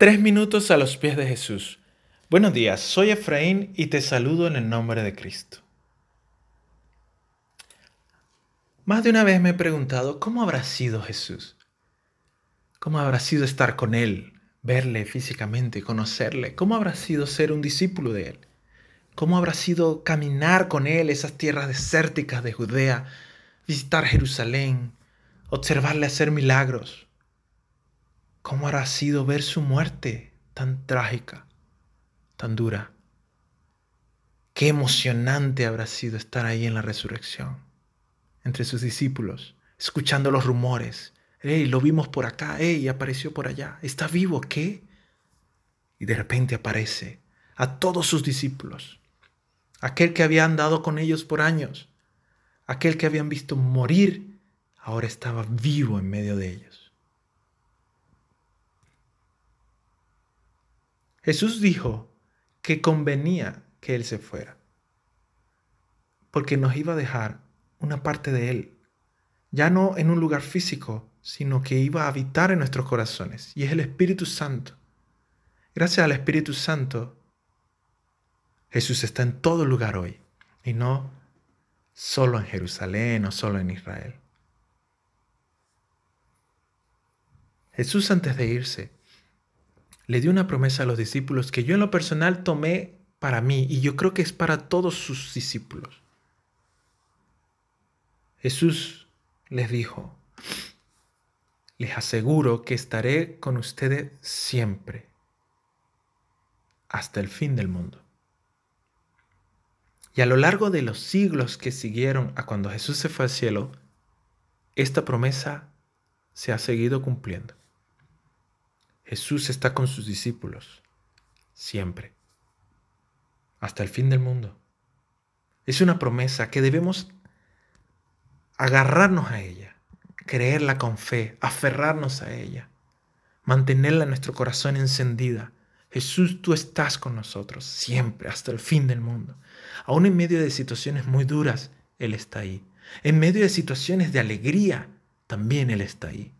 Tres minutos a los pies de Jesús. Buenos días, soy Efraín y te saludo en el nombre de Cristo. Más de una vez me he preguntado cómo habrá sido Jesús. ¿Cómo habrá sido estar con Él, verle físicamente, conocerle? ¿Cómo habrá sido ser un discípulo de Él? ¿Cómo habrá sido caminar con Él esas tierras desérticas de Judea, visitar Jerusalén, observarle hacer milagros? ¿Cómo habrá sido ver su muerte tan trágica, tan dura? Qué emocionante habrá sido estar ahí en la resurrección, entre sus discípulos, escuchando los rumores. ¡Ey, lo vimos por acá! ¡Ey, apareció por allá! ¿Está vivo? ¿Qué? Y de repente aparece a todos sus discípulos, aquel que había andado con ellos por años, aquel que habían visto morir, ahora estaba vivo en medio de ellos. Jesús dijo que convenía que Él se fuera, porque nos iba a dejar una parte de Él, ya no en un lugar físico, sino que iba a habitar en nuestros corazones, y es el Espíritu Santo. Gracias al Espíritu Santo, Jesús está en todo lugar hoy, y no solo en Jerusalén o solo en Israel. Jesús antes de irse le dio una promesa a los discípulos que yo en lo personal tomé para mí y yo creo que es para todos sus discípulos. Jesús les dijo, les aseguro que estaré con ustedes siempre, hasta el fin del mundo. Y a lo largo de los siglos que siguieron a cuando Jesús se fue al cielo, esta promesa se ha seguido cumpliendo. Jesús está con sus discípulos, siempre, hasta el fin del mundo. Es una promesa que debemos agarrarnos a ella, creerla con fe, aferrarnos a ella, mantenerla en nuestro corazón encendida. Jesús, tú estás con nosotros siempre, hasta el fin del mundo. Aún en medio de situaciones muy duras, Él está ahí. En medio de situaciones de alegría, también Él está ahí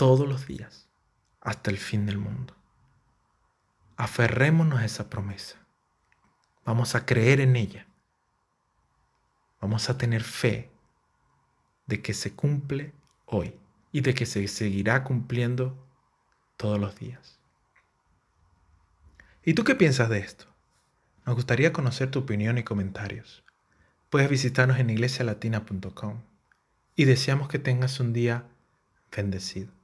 todos los días hasta el fin del mundo. Aferrémonos a esa promesa. Vamos a creer en ella. Vamos a tener fe de que se cumple hoy y de que se seguirá cumpliendo todos los días. ¿Y tú qué piensas de esto? Nos gustaría conocer tu opinión y comentarios. Puedes visitarnos en iglesialatina.com y deseamos que tengas un día bendecido.